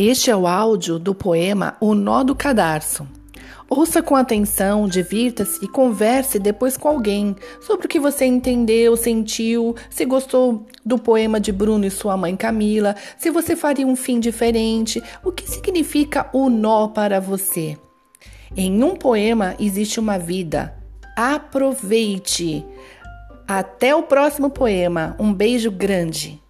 Este é o áudio do poema O Nó do Cadarço. Ouça com atenção, divirta-se e converse depois com alguém sobre o que você entendeu, sentiu, se gostou do poema de Bruno e sua mãe Camila, se você faria um fim diferente, o que significa o nó para você. Em um poema existe uma vida. Aproveite! Até o próximo poema. Um beijo grande.